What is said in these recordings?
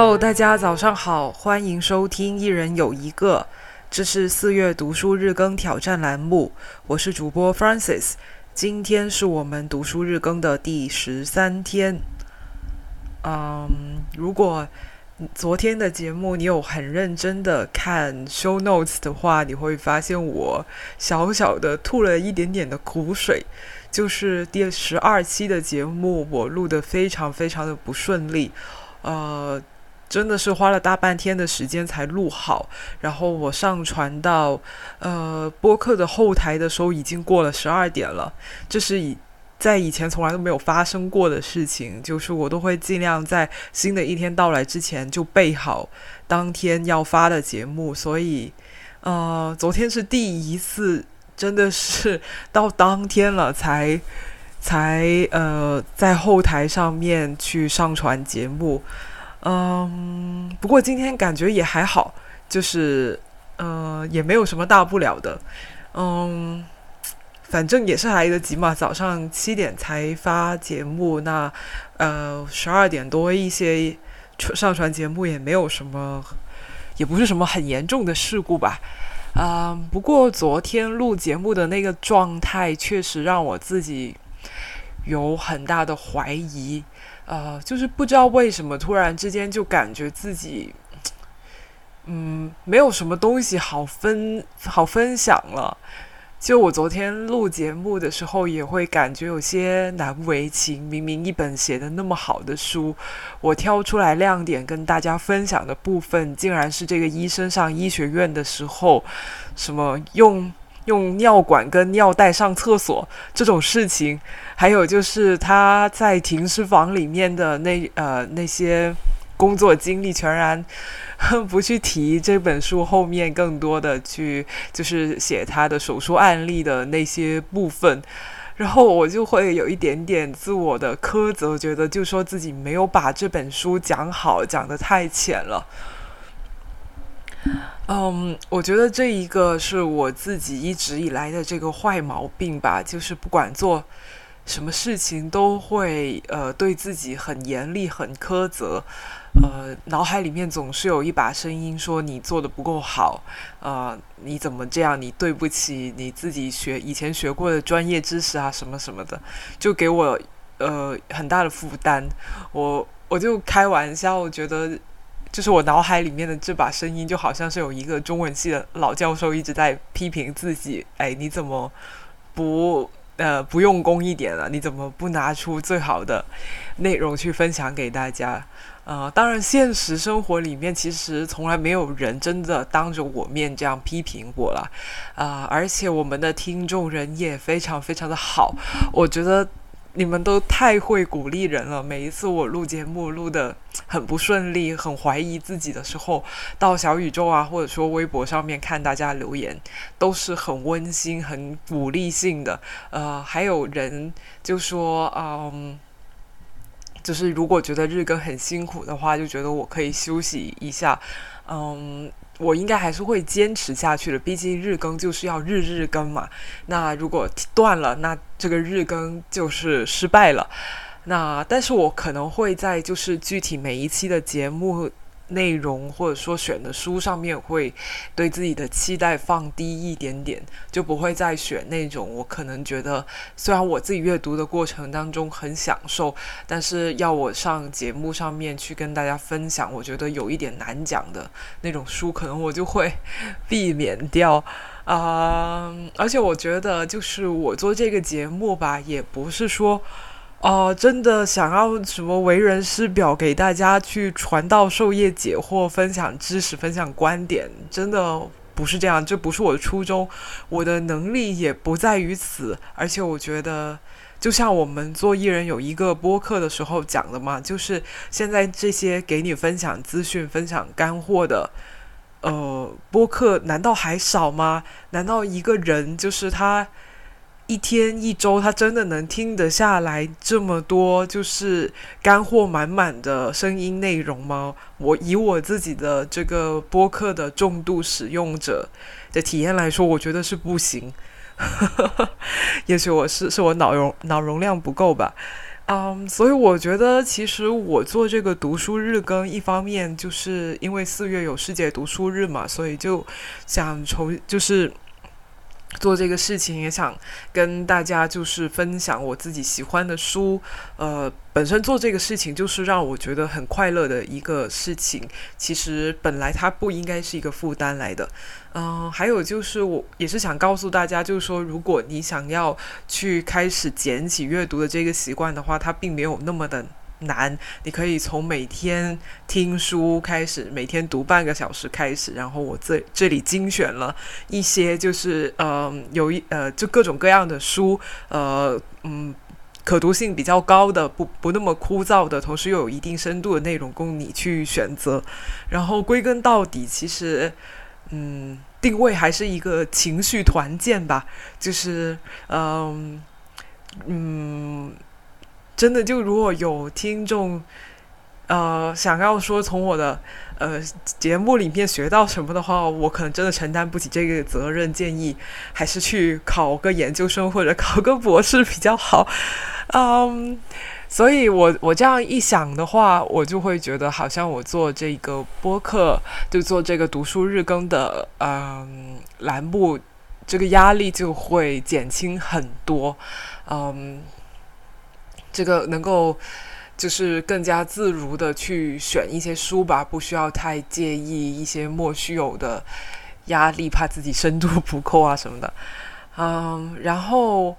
Hello，大家早上好，欢迎收听一人有一个，这是四月读书日更挑战栏目，我是主播 Francis，今天是我们读书日更的第十三天。嗯，如果昨天的节目你有很认真的看 show notes 的话，你会发现我小小的吐了一点点的苦水。就是第十二期的节目，我录的非常非常的不顺利，呃，真的是花了大半天的时间才录好，然后我上传到呃播客的后台的时候，已经过了十二点了。这是以在以前从来都没有发生过的事情，就是我都会尽量在新的一天到来之前就备好当天要发的节目，所以呃，昨天是第一次。真的是到当天了才才呃在后台上面去上传节目，嗯，不过今天感觉也还好，就是呃也没有什么大不了的，嗯，反正也是来得及嘛，早上七点才发节目，那呃十二点多一些上传节目也没有什么，也不是什么很严重的事故吧。啊，不过昨天录节目的那个状态确实让我自己有很大的怀疑，呃，就是不知道为什么突然之间就感觉自己，嗯，没有什么东西好分好分享了。就我昨天录节目的时候，也会感觉有些难为情。明明一本写的那么好的书，我挑出来亮点跟大家分享的部分，竟然是这个医生上医学院的时候，什么用用尿管跟尿袋上厕所这种事情，还有就是他在停尸房里面的那呃那些工作经历，全然。不去提这本书后面更多的去，就是写他的手术案例的那些部分，然后我就会有一点点自我的苛责，觉得就说自己没有把这本书讲好，讲得太浅了。嗯，我觉得这一个是我自己一直以来的这个坏毛病吧，就是不管做什么事情都会呃对自己很严厉、很苛责。呃，脑海里面总是有一把声音说你做的不够好，呃，你怎么这样？你对不起你自己学以前学过的专业知识啊，什么什么的，就给我呃很大的负担。我我就开玩笑，我觉得就是我脑海里面的这把声音，就好像是有一个中文系的老教授一直在批评自己。哎，你怎么不呃不用功一点了？你怎么不拿出最好的内容去分享给大家？呃，当然，现实生活里面其实从来没有人真的当着我面这样批评我了，啊，而且我们的听众人也非常非常的好，我觉得你们都太会鼓励人了。每一次我录节目录的很不顺利，很怀疑自己的时候，到小宇宙啊，或者说微博上面看大家留言，都是很温馨、很鼓励性的。呃，还有人就说，嗯。就是如果觉得日更很辛苦的话，就觉得我可以休息一下。嗯，我应该还是会坚持下去的，毕竟日更就是要日日更嘛。那如果断了，那这个日更就是失败了。那但是我可能会在就是具体每一期的节目。内容或者说选的书上面会对自己的期待放低一点点，就不会再选那种我可能觉得虽然我自己阅读的过程当中很享受，但是要我上节目上面去跟大家分享，我觉得有一点难讲的那种书，可能我就会 避免掉啊。而且我觉得就是我做这个节目吧，也不是说。哦，真的想要什么为人师表给大家去传道授业解惑、分享知识、分享观点，真的不是这样，这不是我的初衷，我的能力也不在于此。而且我觉得，就像我们做艺人有一个播客的时候讲的嘛，就是现在这些给你分享资讯、分享干货的，呃，播客难道还少吗？难道一个人就是他？一天一周，他真的能听得下来这么多就是干货满满的声音内容吗？我以我自己的这个播客的重度使用者的体验来说，我觉得是不行。也许我是是我脑容脑容量不够吧。嗯，所以我觉得，其实我做这个读书日更，一方面就是因为四月有世界读书日嘛，所以就想从就是。做这个事情也想跟大家就是分享我自己喜欢的书，呃，本身做这个事情就是让我觉得很快乐的一个事情。其实本来它不应该是一个负担来的，嗯，还有就是我也是想告诉大家，就是说如果你想要去开始捡起阅读的这个习惯的话，它并没有那么的。难，你可以从每天听书开始，每天读半个小时开始。然后我这这里精选了一些，就是呃，有一呃，就各种各样的书，呃，嗯，可读性比较高的，不不那么枯燥的，同时又有一定深度的内容供你去选择。然后归根到底，其实，嗯，定位还是一个情绪团建吧，就是嗯嗯。真的，就如果有听众，呃，想要说从我的呃节目里面学到什么的话，我可能真的承担不起这个责任。建议还是去考个研究生或者考个博士比较好。嗯，所以我我这样一想的话，我就会觉得好像我做这个播客，就做这个读书日更的嗯栏目，这个压力就会减轻很多。嗯。这个能够就是更加自如的去选一些书吧，不需要太介意一些莫须有的压力，怕自己深度不够啊什么的。嗯，然后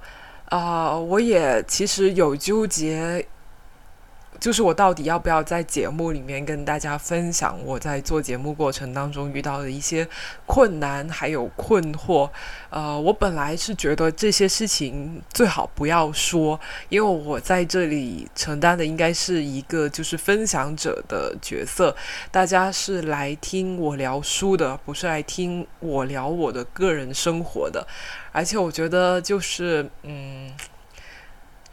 啊，我也其实有纠结。就是我到底要不要在节目里面跟大家分享我在做节目过程当中遇到的一些困难还有困惑？呃，我本来是觉得这些事情最好不要说，因为我在这里承担的应该是一个就是分享者的角色，大家是来听我聊书的，不是来听我聊我的个人生活的。而且我觉得就是嗯。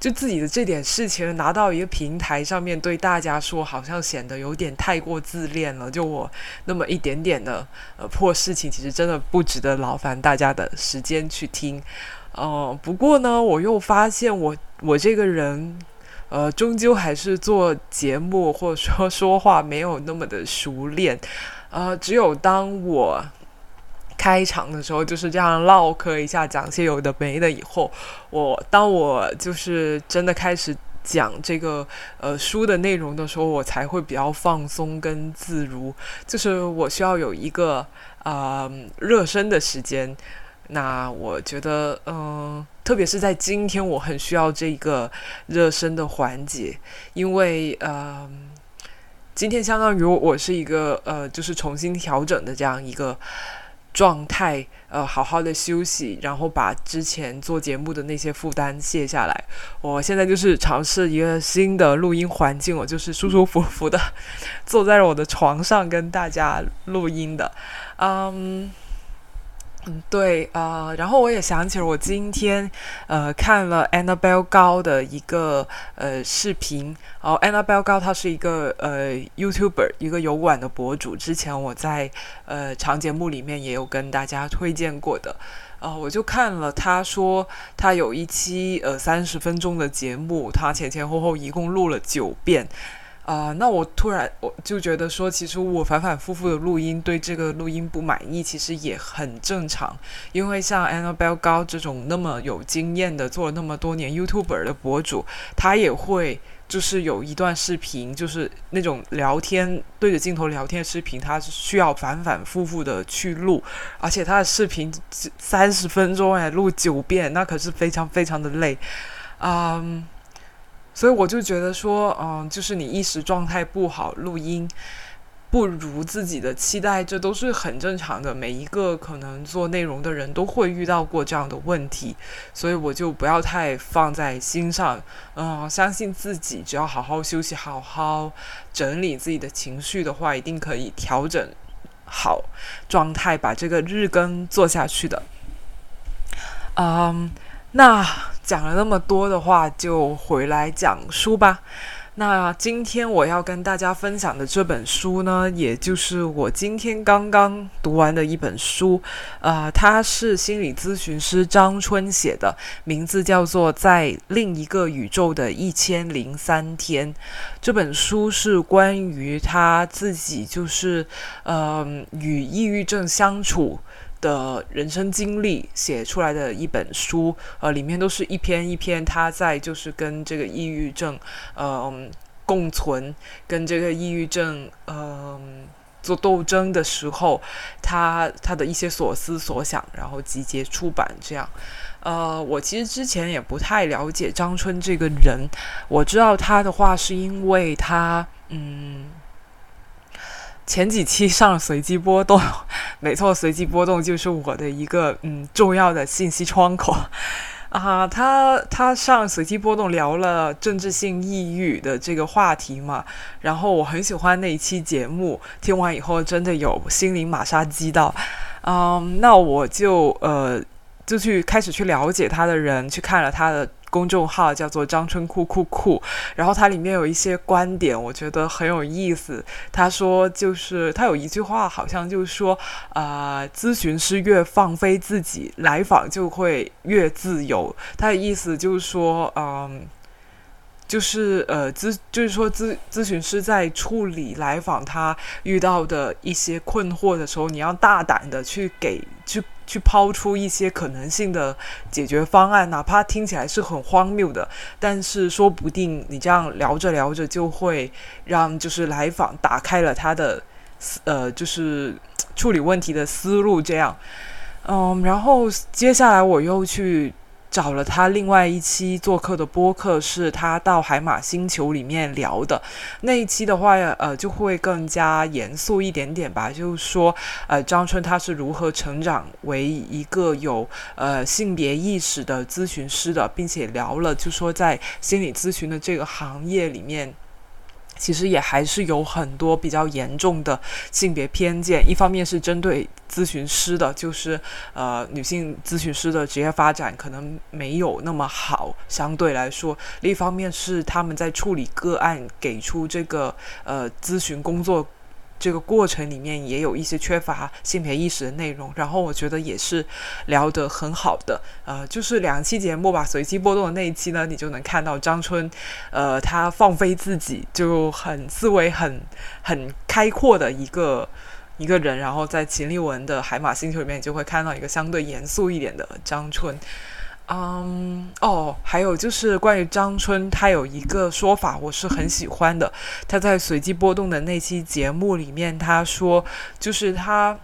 就自己的这点事情拿到一个平台上面对大家说，好像显得有点太过自恋了。就我那么一点点的呃破事情，其实真的不值得劳烦大家的时间去听。呃，不过呢，我又发现我我这个人，呃，终究还是做节目或者说说话没有那么的熟练。呃，只有当我。开场的时候就是这样唠嗑一下，讲些有的没的。以后我当我就是真的开始讲这个呃书的内容的时候，我才会比较放松跟自如。就是我需要有一个啊热身的时间。那我觉得嗯，特别是在今天，我很需要这个热身的环节，因为呃，今天相当于我是一个呃，就是重新调整的这样一个。状态，呃，好好的休息，然后把之前做节目的那些负担卸下来。我现在就是尝试一个新的录音环境，我就是舒舒服服的坐在我的床上跟大家录音的，嗯。嗯，对啊，然后我也想起了我今天呃看了 Annabelle 高的一个呃视频，哦，Annabelle 高他是一个呃 YouTuber，一个油管的博主，之前我在呃长节目里面也有跟大家推荐过的，呃，我就看了，他说他有一期呃三十分钟的节目，他前前后后一共录了九遍。啊，那我突然我就觉得说，其实我反反复复的录音，对这个录音不满意，其实也很正常。因为像 Annabelle 高这种那么有经验的，做了那么多年 YouTuber 的博主，他也会就是有一段视频，就是那种聊天对着镜头聊天视频，他是需要反反复复的去录，而且他的视频三十分钟哎，录九遍，那可是非常非常的累，嗯。所以我就觉得说，嗯，就是你一时状态不好，录音不如自己的期待，这都是很正常的。每一个可能做内容的人都会遇到过这样的问题，所以我就不要太放在心上。嗯，相信自己，只要好好休息，好好整理自己的情绪的话，一定可以调整好状态，把这个日更做下去的。嗯，那。讲了那么多的话，就回来讲书吧。那今天我要跟大家分享的这本书呢，也就是我今天刚刚读完的一本书，呃，它是心理咨询师张春写的，名字叫做《在另一个宇宙的一千零三天》。这本书是关于他自己，就是呃，与抑郁症相处。的人生经历写出来的一本书，呃，里面都是一篇一篇他在就是跟这个抑郁症，呃，共存，跟这个抑郁症，呃，做斗争的时候，他他的一些所思所想，然后集结出版这样。呃，我其实之前也不太了解张春这个人，我知道他的话是因为他，嗯。前几期上随机波动，没错，随机波动就是我的一个嗯重要的信息窗口 啊。他他上随机波动聊了政治性抑郁的这个话题嘛，然后我很喜欢那一期节目，听完以后真的有心灵马杀鸡到，嗯，那我就呃就去开始去了解他的人，去看了他的。公众号叫做张春酷酷酷，然后他里面有一些观点，我觉得很有意思。他说，就是他有一句话，好像就是说，呃，咨询师越放飞自己，来访就会越自由。他的意思就是说，嗯，就是呃，咨就是说咨咨询师在处理来访他遇到的一些困惑的时候，你要大胆的去给去。去抛出一些可能性的解决方案，哪怕听起来是很荒谬的，但是说不定你这样聊着聊着，就会让就是来访打开了他的呃，就是处理问题的思路。这样，嗯，然后接下来我又去。找了他另外一期做客的播客，是他到海马星球里面聊的那一期的话，呃，就会更加严肃一点点吧。就是说，呃，张春他是如何成长为一个有呃性别意识的咨询师的，并且聊了，就说在心理咨询的这个行业里面。其实也还是有很多比较严重的性别偏见，一方面是针对咨询师的，就是呃女性咨询师的职业发展可能没有那么好，相对来说；另一方面是他们在处理个案，给出这个呃咨询工作。这个过程里面也有一些缺乏性别意识的内容，然后我觉得也是聊得很好的，呃，就是两期节目吧，随机波动的那一期呢，你就能看到张春，呃，他放飞自己，就很思维很很开阔的一个一个人，然后在秦立文的海马星球里面，就会看到一个相对严肃一点的张春。嗯，哦，还有就是关于张春，他有一个说法，我是很喜欢的。他在随机波动的那期节目里面，他说，就是他，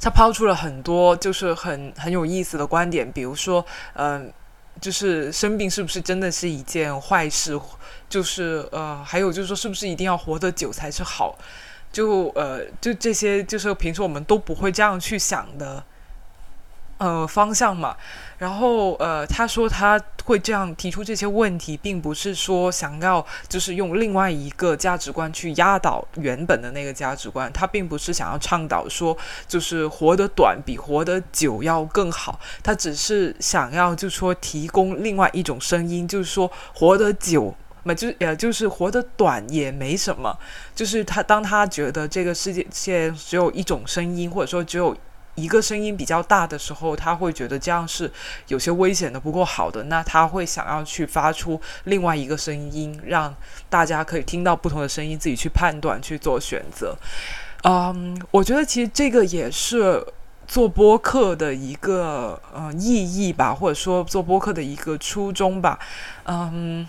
他抛出了很多就是很很有意思的观点，比如说，嗯，就是生病是不是真的是一件坏事？就是呃，还有就是说，是不是一定要活得久才是好？就呃，就这些，就是平时我们都不会这样去想的。呃，方向嘛，然后呃，他说他会这样提出这些问题，并不是说想要就是用另外一个价值观去压倒原本的那个价值观，他并不是想要倡导说就是活得短比活得久要更好，他只是想要就说提供另外一种声音，就是说活得久嘛，就呃就是活得短也没什么，就是他当他觉得这个世界现只有一种声音，或者说只有。一个声音比较大的时候，他会觉得这样是有些危险的，不够好的。那他会想要去发出另外一个声音，让大家可以听到不同的声音，自己去判断、去做选择。嗯，我觉得其实这个也是做播客的一个呃意义吧，或者说做播客的一个初衷吧。嗯。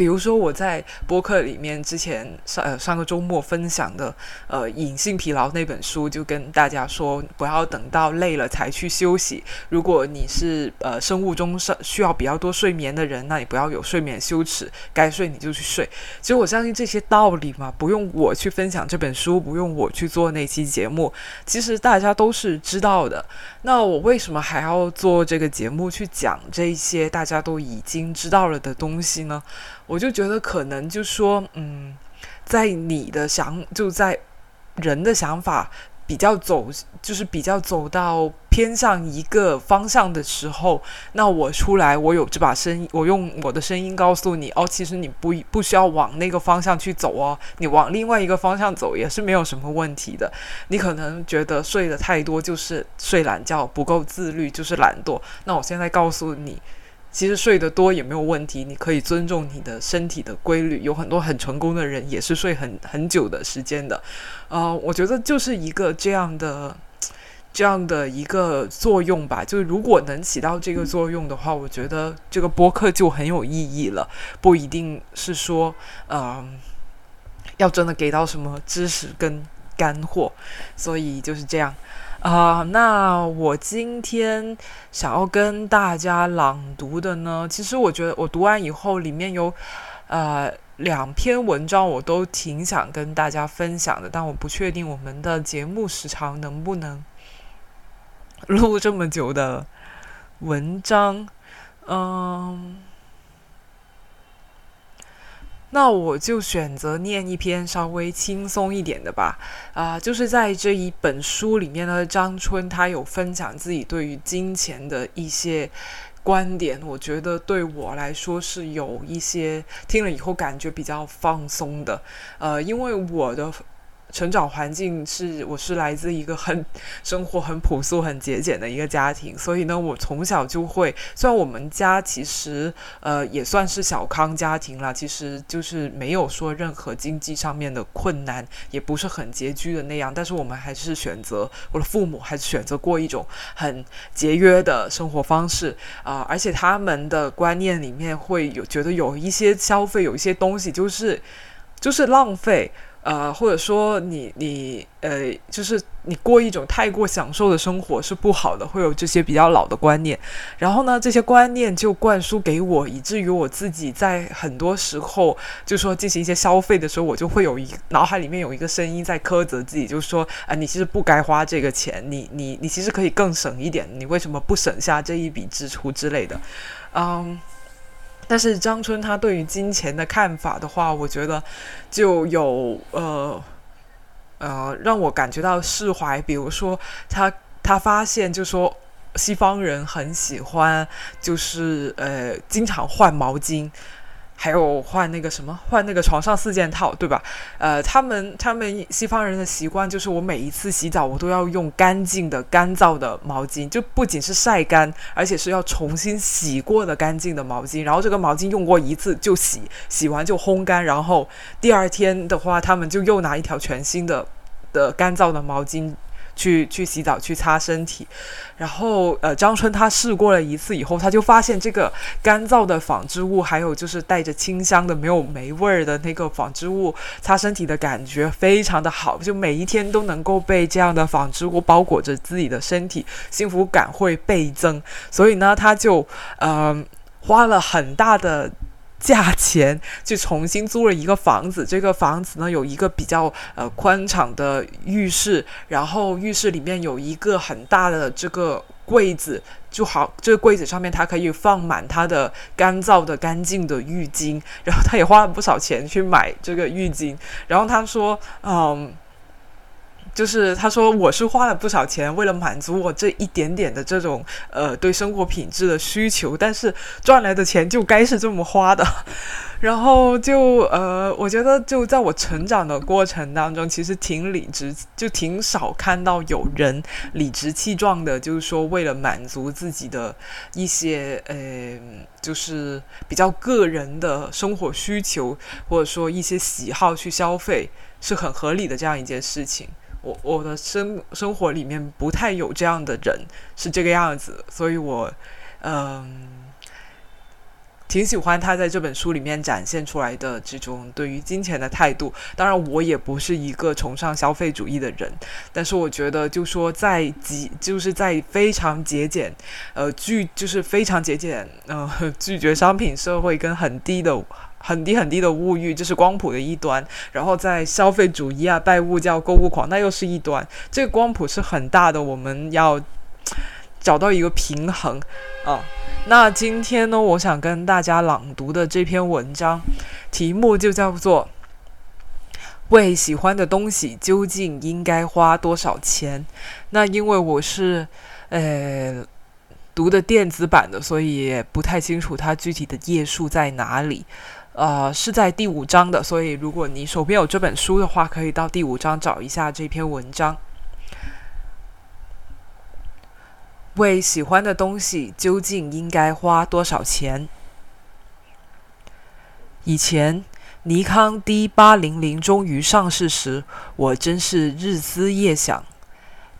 比如说我在播客里面之前上呃上个周末分享的呃隐性疲劳那本书，就跟大家说不要等到累了才去休息。如果你是呃生物钟上需要比较多睡眠的人，那你不要有睡眠羞耻，该睡你就去睡。其实我相信这些道理嘛，不用我去分享这本书，不用我去做那期节目，其实大家都是知道的。那我为什么还要做这个节目去讲这些大家都已经知道了的东西呢？我就觉得可能就说，嗯，在你的想就在人的想法比较走，就是比较走到偏向一个方向的时候，那我出来，我有这把声音，我用我的声音告诉你，哦，其实你不不需要往那个方向去走哦，你往另外一个方向走也是没有什么问题的。你可能觉得睡得太多就是睡懒觉，不够自律就是懒惰，那我现在告诉你。其实睡得多也没有问题，你可以尊重你的身体的规律。有很多很成功的人也是睡很很久的时间的，呃，我觉得就是一个这样的这样的一个作用吧。就是如果能起到这个作用的话，我觉得这个播客就很有意义了。不一定是说，嗯，要真的给到什么知识跟干货，所以就是这样。啊，那我今天想要跟大家朗读的呢，其实我觉得我读完以后，里面有呃两篇文章，我都挺想跟大家分享的，但我不确定我们的节目时长能不能录这么久的文章，嗯。那我就选择念一篇稍微轻松一点的吧，啊，就是在这一本书里面呢，张春他有分享自己对于金钱的一些观点，我觉得对我来说是有一些听了以后感觉比较放松的，呃，因为我的。成长环境是，我是来自一个很生活很朴素、很节俭的一个家庭，所以呢，我从小就会。虽然我们家其实呃也算是小康家庭了，其实就是没有说任何经济上面的困难，也不是很拮据的那样，但是我们还是选择我的父母还是选择过一种很节约的生活方式啊，而且他们的观念里面会有觉得有一些消费，有一些东西就是就是浪费。呃，或者说你你呃，就是你过一种太过享受的生活是不好的，会有这些比较老的观念。然后呢，这些观念就灌输给我，以至于我自己在很多时候就说进行一些消费的时候，我就会有一脑海里面有一个声音在苛责自己，就是说啊，你其实不该花这个钱，你你你其实可以更省一点，你为什么不省下这一笔支出之类的？嗯。但是张春他对于金钱的看法的话，我觉得就有呃呃让我感觉到释怀。比如说，他他发现就说西方人很喜欢就是呃经常换毛巾。还有换那个什么，换那个床上四件套，对吧？呃，他们他们西方人的习惯就是，我每一次洗澡，我都要用干净的、干燥的毛巾，就不仅是晒干，而且是要重新洗过的干净的毛巾。然后这个毛巾用过一次就洗，洗完就烘干，然后第二天的话，他们就又拿一条全新的的干燥的毛巾。去去洗澡，去擦身体，然后呃，张春他试过了一次以后，他就发现这个干燥的纺织物，还有就是带着清香的、没有霉味儿的那个纺织物，擦身体的感觉非常的好，就每一天都能够被这样的纺织物包裹着自己的身体，幸福感会倍增。所以呢，他就呃花了很大的。价钱去重新租了一个房子，这个房子呢有一个比较呃宽敞的浴室，然后浴室里面有一个很大的这个柜子，就好这个柜子上面它可以放满它的干燥的干净的浴巾，然后他也花了不少钱去买这个浴巾，然后他说嗯。就是他说我是花了不少钱，为了满足我这一点点的这种呃对生活品质的需求，但是赚来的钱就该是这么花的。然后就呃，我觉得就在我成长的过程当中，其实挺理直，就挺少看到有人理直气壮的，就是说为了满足自己的一些呃，就是比较个人的生活需求，或者说一些喜好去消费，是很合理的这样一件事情。我我的生生活里面不太有这样的人是这个样子，所以我嗯挺喜欢他在这本书里面展现出来的这种对于金钱的态度。当然，我也不是一个崇尚消费主义的人，但是我觉得就说在极就是在非常节俭呃拒就是非常节俭呃 拒绝商品社会跟很低的。很低很低的物欲，这是光谱的一端；然后在消费主义啊、拜物教、购物狂，那又是一端。这个光谱是很大的，我们要找到一个平衡啊。那今天呢，我想跟大家朗读的这篇文章，题目就叫做《为喜欢的东西究竟应该花多少钱？那因为我是呃读的电子版的，所以不太清楚它具体的页数在哪里。呃，是在第五章的，所以如果你手边有这本书的话，可以到第五章找一下这篇文章。为喜欢的东西究竟应该花多少钱？以前。尼康 D 八零零终于上市时，我真是日思夜想。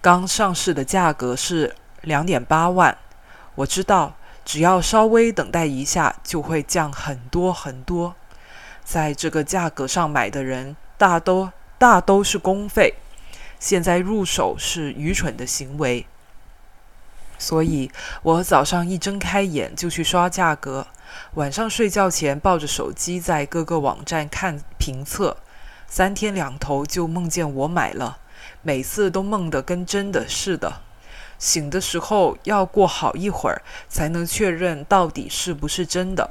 刚上市的价格是两点八万，我知道只要稍微等待一下，就会降很多很多。在这个价格上买的人，大都大都是公费，现在入手是愚蠢的行为。所以我早上一睁开眼就去刷价格。晚上睡觉前抱着手机在各个网站看评测，三天两头就梦见我买了，每次都梦得跟真的似的。醒的时候要过好一会儿才能确认到底是不是真的。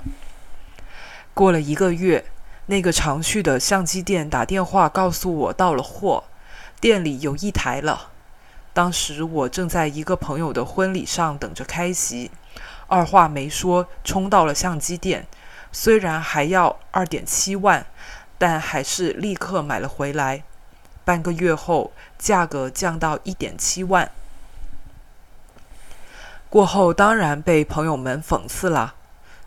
过了一个月，那个常去的相机店打电话告诉我到了货，店里有一台了。当时我正在一个朋友的婚礼上等着开席。二话没说，冲到了相机店。虽然还要二点七万，但还是立刻买了回来。半个月后，价格降到一点七万。过后当然被朋友们讽刺了。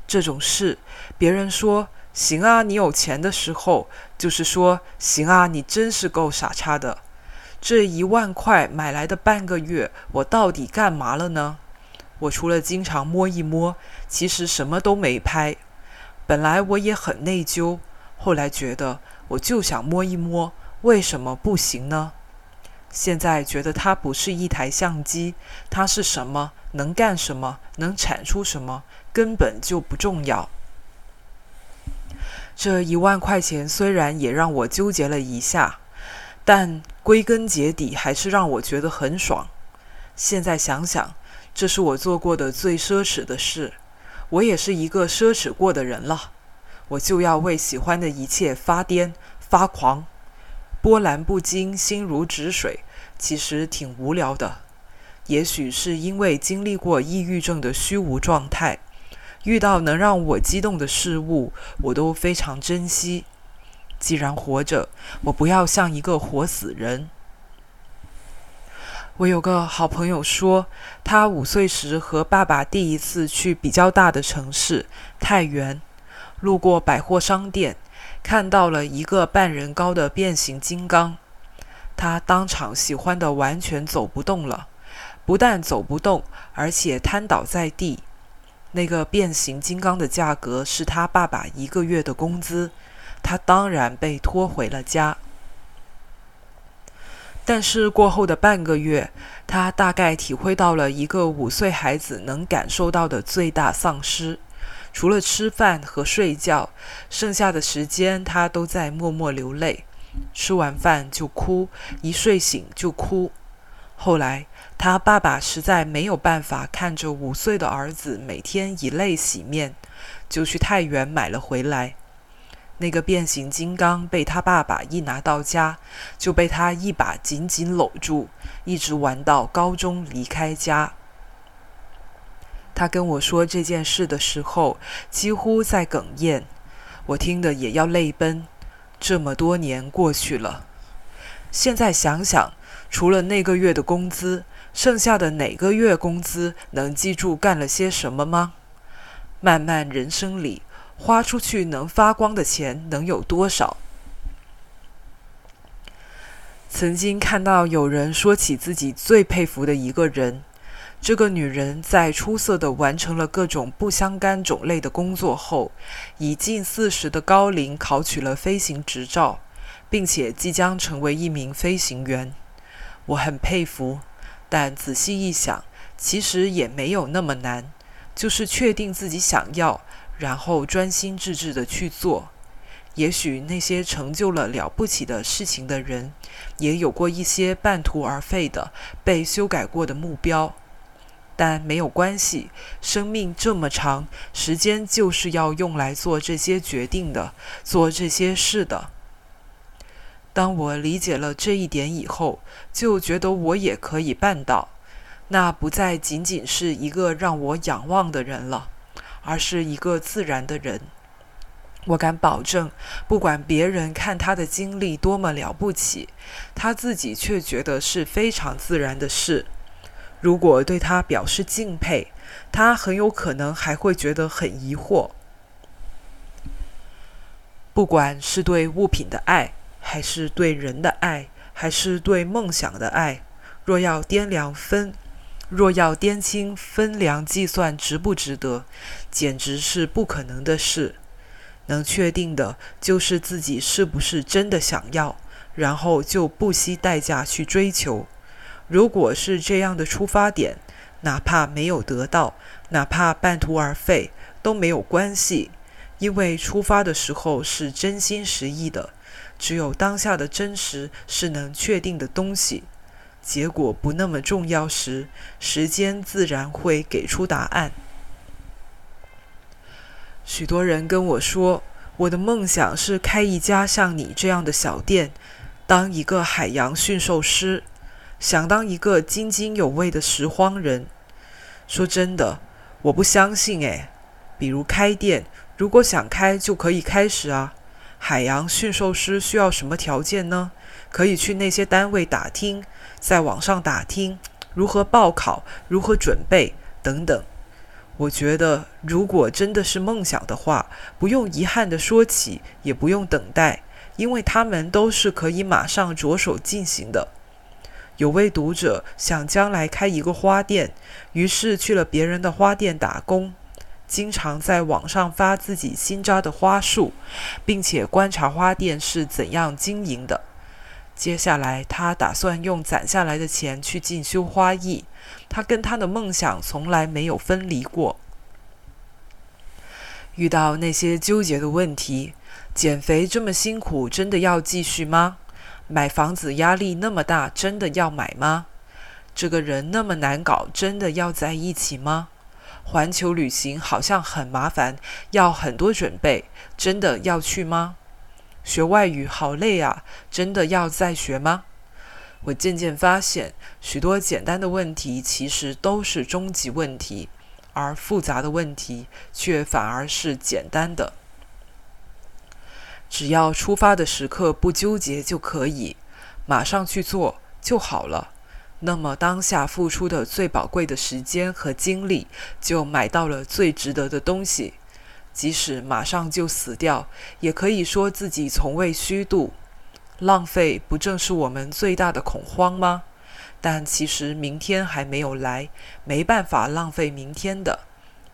这种事，别人说“行啊，你有钱”的时候，就是说“行啊，你真是够傻叉的”。这一万块买来的半个月，我到底干嘛了呢？我除了经常摸一摸，其实什么都没拍。本来我也很内疚，后来觉得我就想摸一摸，为什么不行呢？现在觉得它不是一台相机，它是什么，能干什么，能产出什么，根本就不重要。这一万块钱虽然也让我纠结了一下，但归根结底还是让我觉得很爽。现在想想。这是我做过的最奢侈的事，我也是一个奢侈过的人了。我就要为喜欢的一切发癫发狂，波澜不惊，心如止水，其实挺无聊的。也许是因为经历过抑郁症的虚无状态，遇到能让我激动的事物，我都非常珍惜。既然活着，我不要像一个活死人。我有个好朋友说，他五岁时和爸爸第一次去比较大的城市太原，路过百货商店，看到了一个半人高的变形金刚，他当场喜欢的完全走不动了，不但走不动，而且瘫倒在地。那个变形金刚的价格是他爸爸一个月的工资，他当然被拖回了家。但是过后的半个月，他大概体会到了一个五岁孩子能感受到的最大丧失。除了吃饭和睡觉，剩下的时间他都在默默流泪。吃完饭就哭，一睡醒就哭。后来他爸爸实在没有办法看着五岁的儿子每天以泪洗面，就去太原买了回来。那个变形金刚被他爸爸一拿到家，就被他一把紧紧搂住，一直玩到高中离开家。他跟我说这件事的时候，几乎在哽咽，我听得也要泪奔。这么多年过去了，现在想想，除了那个月的工资，剩下的哪个月工资能记住干了些什么吗？漫漫人生里。花出去能发光的钱能有多少？曾经看到有人说起自己最佩服的一个人，这个女人在出色的完成了各种不相干种类的工作后，以近四十的高龄考取了飞行执照，并且即将成为一名飞行员。我很佩服，但仔细一想，其实也没有那么难，就是确定自己想要。然后专心致志的去做。也许那些成就了了不起的事情的人，也有过一些半途而废的、被修改过的目标，但没有关系。生命这么长，时间就是要用来做这些决定的，做这些事的。当我理解了这一点以后，就觉得我也可以办到。那不再仅仅是一个让我仰望的人了，而是一个自然的人。我敢保证，不管别人看他的经历多么了不起，他自己却觉得是非常自然的事。如果对他表示敬佩，他很有可能还会觉得很疑惑。不管是对物品的爱，还是对人的爱，还是对梦想的爱，若要掂量分，若要掂清分量计算值不值得，简直是不可能的事。能确定的就是自己是不是真的想要，然后就不惜代价去追求。如果是这样的出发点，哪怕没有得到，哪怕半途而废都没有关系，因为出发的时候是真心实意的。只有当下的真实是能确定的东西，结果不那么重要时，时间自然会给出答案。许多人跟我说，我的梦想是开一家像你这样的小店，当一个海洋驯兽师，想当一个津津有味的拾荒人。说真的，我不相信诶。比如开店，如果想开就可以开始啊。海洋驯兽师需要什么条件呢？可以去那些单位打听，在网上打听如何报考、如何准备等等。我觉得，如果真的是梦想的话，不用遗憾地说起，也不用等待，因为他们都是可以马上着手进行的。有位读者想将来开一个花店，于是去了别人的花店打工，经常在网上发自己新扎的花束，并且观察花店是怎样经营的。接下来，他打算用攒下来的钱去进修花艺。他跟他的梦想从来没有分离过。遇到那些纠结的问题，减肥这么辛苦，真的要继续吗？买房子压力那么大，真的要买吗？这个人那么难搞，真的要在一起吗？环球旅行好像很麻烦，要很多准备，真的要去吗？学外语好累啊，真的要再学吗？我渐渐发现，许多简单的问题其实都是终极问题，而复杂的问题却反而是简单的。只要出发的时刻不纠结就可以，马上去做就好了。那么当下付出的最宝贵的时间和精力，就买到了最值得的东西。即使马上就死掉，也可以说自己从未虚度。浪费不正是我们最大的恐慌吗？但其实明天还没有来，没办法浪费明天的，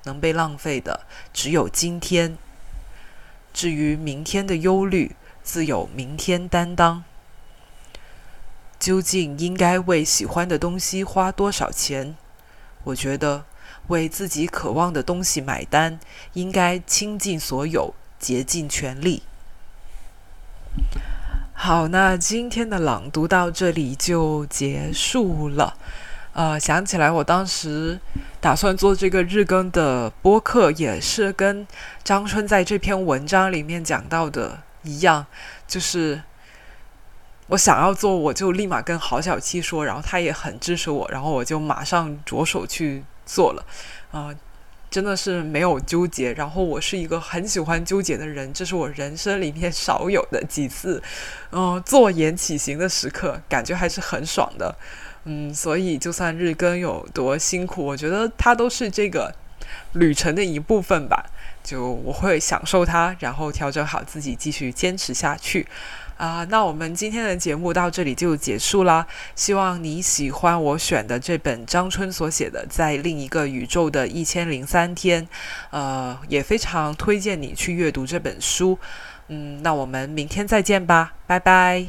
能被浪费的只有今天。至于明天的忧虑，自有明天担当。究竟应该为喜欢的东西花多少钱？我觉得为自己渴望的东西买单，应该倾尽所有，竭尽全力。好，那今天的朗读到这里就结束了。呃，想起来我当时打算做这个日更的播客，也是跟张春在这篇文章里面讲到的一样，就是我想要做，我就立马跟郝小七说，然后他也很支持我，然后我就马上着手去做了。啊。真的是没有纠结，然后我是一个很喜欢纠结的人，这是我人生里面少有的几次，嗯，坐言起行的时刻，感觉还是很爽的，嗯，所以就算日更有多辛苦，我觉得它都是这个旅程的一部分吧，就我会享受它，然后调整好自己，继续坚持下去。啊，那我们今天的节目到这里就结束啦。希望你喜欢我选的这本张春所写的《在另一个宇宙的一千零三天》，呃，也非常推荐你去阅读这本书。嗯，那我们明天再见吧，拜拜。